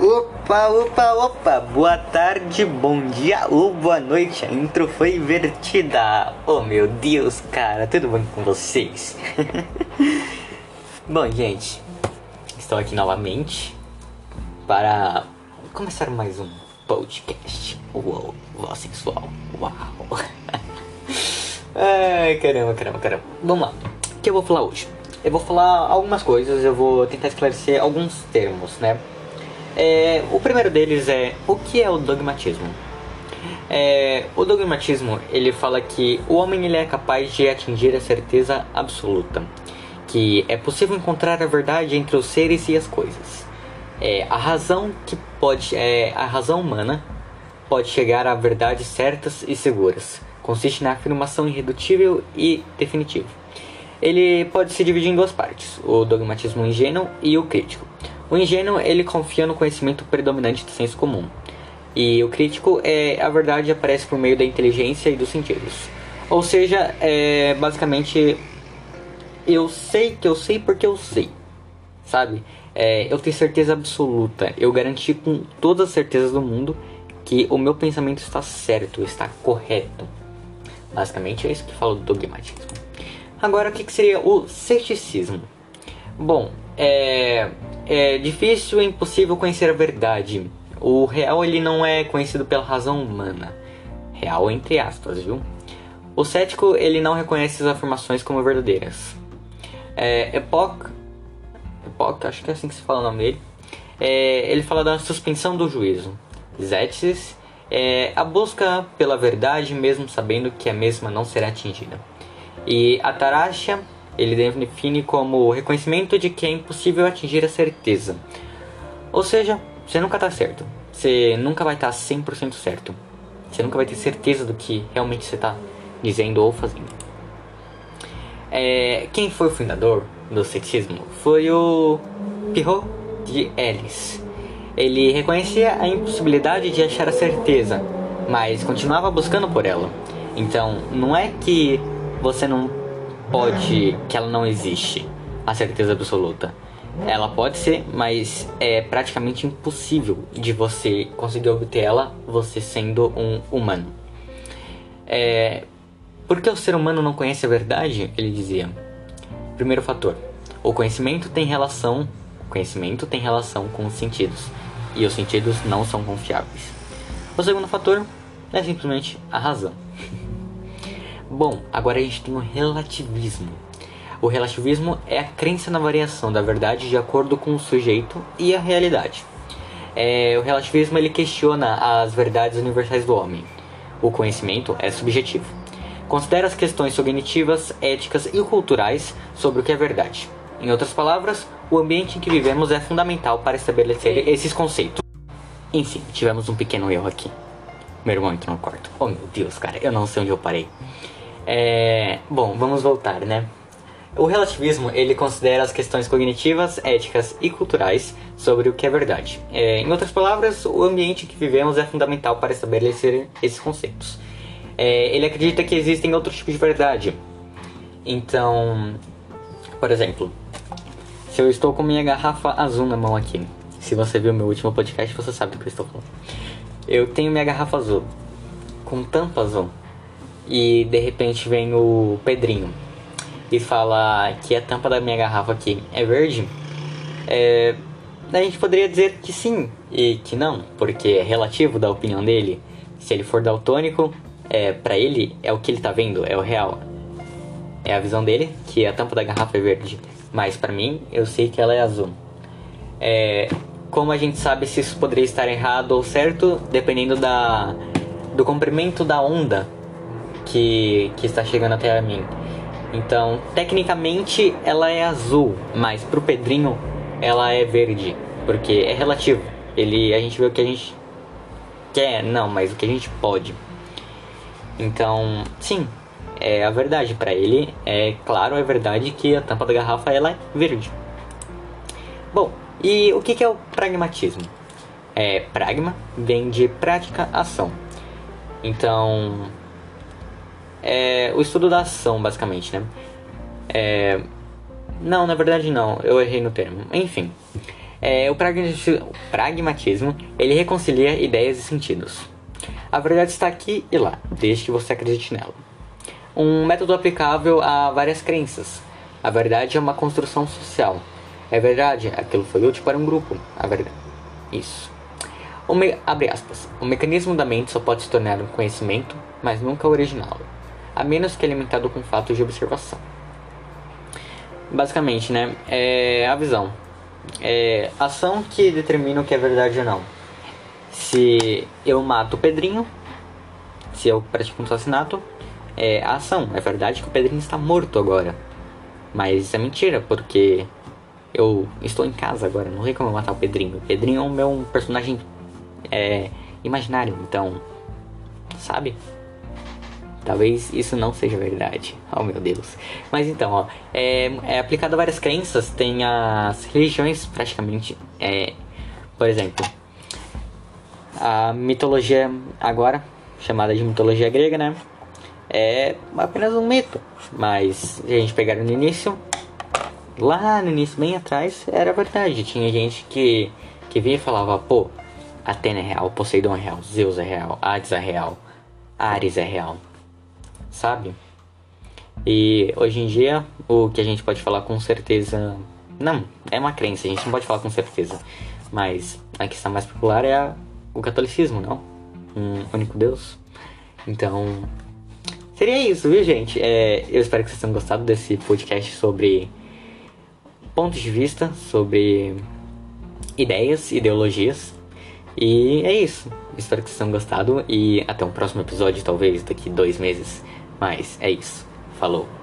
Opa, opa, opa, boa tarde, bom dia ou boa noite. A intro foi invertida. Oh meu Deus, cara, tudo bem com vocês? bom, gente, estou aqui novamente para começar mais um podcast. Uou, voz sensual. Uau. Ai, caramba, caramba, caramba. Vamos lá. O que eu vou falar hoje? Eu vou falar algumas coisas, eu vou tentar esclarecer alguns termos, né? É, o primeiro deles é o que é o dogmatismo? É, o dogmatismo ele fala que o homem ele é capaz de atingir a certeza absoluta, que é possível encontrar a verdade entre os seres e as coisas. É, a razão que pode, é, a razão humana pode chegar a verdades certas e seguras. Consiste na afirmação irredutível e definitiva. Ele pode se dividir em duas partes: o dogmatismo ingênuo e o crítico. O ingênuo ele confia no conhecimento predominante do senso comum. E o crítico é a verdade aparece por meio da inteligência e dos sentidos. Ou seja, é basicamente eu sei que eu sei porque eu sei. Sabe? É, eu tenho certeza absoluta. Eu garanti com todas as certezas do mundo que o meu pensamento está certo, está correto. Basicamente é isso que falo do dogmatismo. Agora, o que, que seria o ceticismo? Bom, é, é difícil e impossível conhecer a verdade. O real ele não é conhecido pela razão humana. Real entre aspas, viu? O cético ele não reconhece as afirmações como verdadeiras. É, Epoch, Epoch, acho que é assim que se fala o nome dele. É, ele fala da suspensão do juízo. Zetes é a busca pela verdade mesmo sabendo que a mesma não será atingida. E Ataraxia ele define como o reconhecimento de que é impossível atingir a certeza. Ou seja, você nunca está certo. Você nunca vai estar tá 100% certo. Você nunca vai ter certeza do que realmente você está dizendo ou fazendo. É, quem foi o fundador do ceticismo foi o Pirot de Ellis. Ele reconhecia a impossibilidade de achar a certeza, mas continuava buscando por ela. Então, não é que você não pode que ela não existe, a certeza absoluta. Ela pode ser, mas é praticamente impossível de você conseguir obter ela você sendo um humano. É, porque o ser humano não conhece a verdade? Ele dizia. Primeiro fator: o conhecimento tem relação, conhecimento tem relação com os sentidos e os sentidos não são confiáveis. O segundo fator é simplesmente a razão. Bom, agora a gente tem o relativismo. O relativismo é a crença na variação da verdade de acordo com o sujeito e a realidade. É, o relativismo ele questiona as verdades universais do homem. O conhecimento é subjetivo. Considera as questões cognitivas, éticas e culturais sobre o que é verdade. Em outras palavras, o ambiente em que vivemos é fundamental para estabelecer esses conceitos. Enfim, tivemos um pequeno erro aqui. Meu irmão entrou no quarto. Oh meu Deus, cara, eu não sei onde eu parei. É, bom, vamos voltar, né? O relativismo ele considera as questões cognitivas, éticas e culturais sobre o que é verdade. É, em outras palavras, o ambiente que vivemos é fundamental para estabelecer esses conceitos. É, ele acredita que existem outros tipos de verdade. Então, por exemplo, se eu estou com minha garrafa azul na mão aqui, se você viu meu último podcast, você sabe do que eu estou falando. Eu tenho minha garrafa azul com tampa azul e de repente vem o Pedrinho e fala que a tampa da minha garrafa aqui é verde, é, a gente poderia dizer que sim e que não, porque é relativo da opinião dele. Se ele for daltônico, é, para ele é o que ele tá vendo, é o real. É a visão dele que a tampa da garrafa é verde, mas para mim eu sei que ela é azul. É, como a gente sabe se isso poderia estar errado ou certo, dependendo da, do comprimento da onda que, que está chegando até a mim. Então, tecnicamente ela é azul, mas pro Pedrinho ela é verde, porque é relativo. Ele a gente vê o que a gente quer, não, mas o que a gente pode. Então, sim, é a verdade para ele. É claro, é verdade que a tampa da garrafa ela é verde. Bom, e o que, que é o pragmatismo? É, pragma vem de prática ação. Então, é o estudo da ação, basicamente, né? É... Não, na verdade não, eu errei no termo. Enfim, É, o pragmatismo ele reconcilia ideias e sentidos. A verdade está aqui e lá, desde que você acredite nela. Um método aplicável a várias crenças. A verdade é uma construção social. É verdade, aquilo foi útil para um grupo. A verdade. Isso. O me... Abre aspas. O mecanismo da mente só pode se tornar um conhecimento, mas nunca original, a menos que alimentado com fatos de observação. Basicamente, né? É a visão. É ação que determina o que é verdade ou não. Se eu mato o Pedrinho, se eu pratico um assassinato, é a ação. É verdade que o Pedrinho está morto agora. Mas isso é mentira, porque eu estou em casa agora, não sei como eu matar o Pedrinho. O Pedrinho é o meu personagem é, imaginário, então, sabe? Talvez isso não seja verdade. Oh meu Deus. Mas então, ó, é, é aplicado a várias crenças. Tem as religiões praticamente. É, por exemplo, a mitologia agora, chamada de mitologia grega, né? É apenas um mito. Mas a gente pegar no início, lá no início, bem atrás, era verdade. Tinha gente que, que vinha e falava, pô, Atena é real, Poseidon é real, Zeus é real, Hades é real, Ares é real sabe? E hoje em dia, o que a gente pode falar com certeza. Não, é uma crença, a gente não pode falar com certeza. Mas a questão mais popular é a, o catolicismo, não? Um único Deus. Então, seria isso, viu, gente? É, eu espero que vocês tenham gostado desse podcast sobre pontos de vista, sobre ideias, ideologias. E é isso. Espero que vocês tenham gostado e até um próximo episódio, talvez daqui dois meses. Mas é isso. Falou.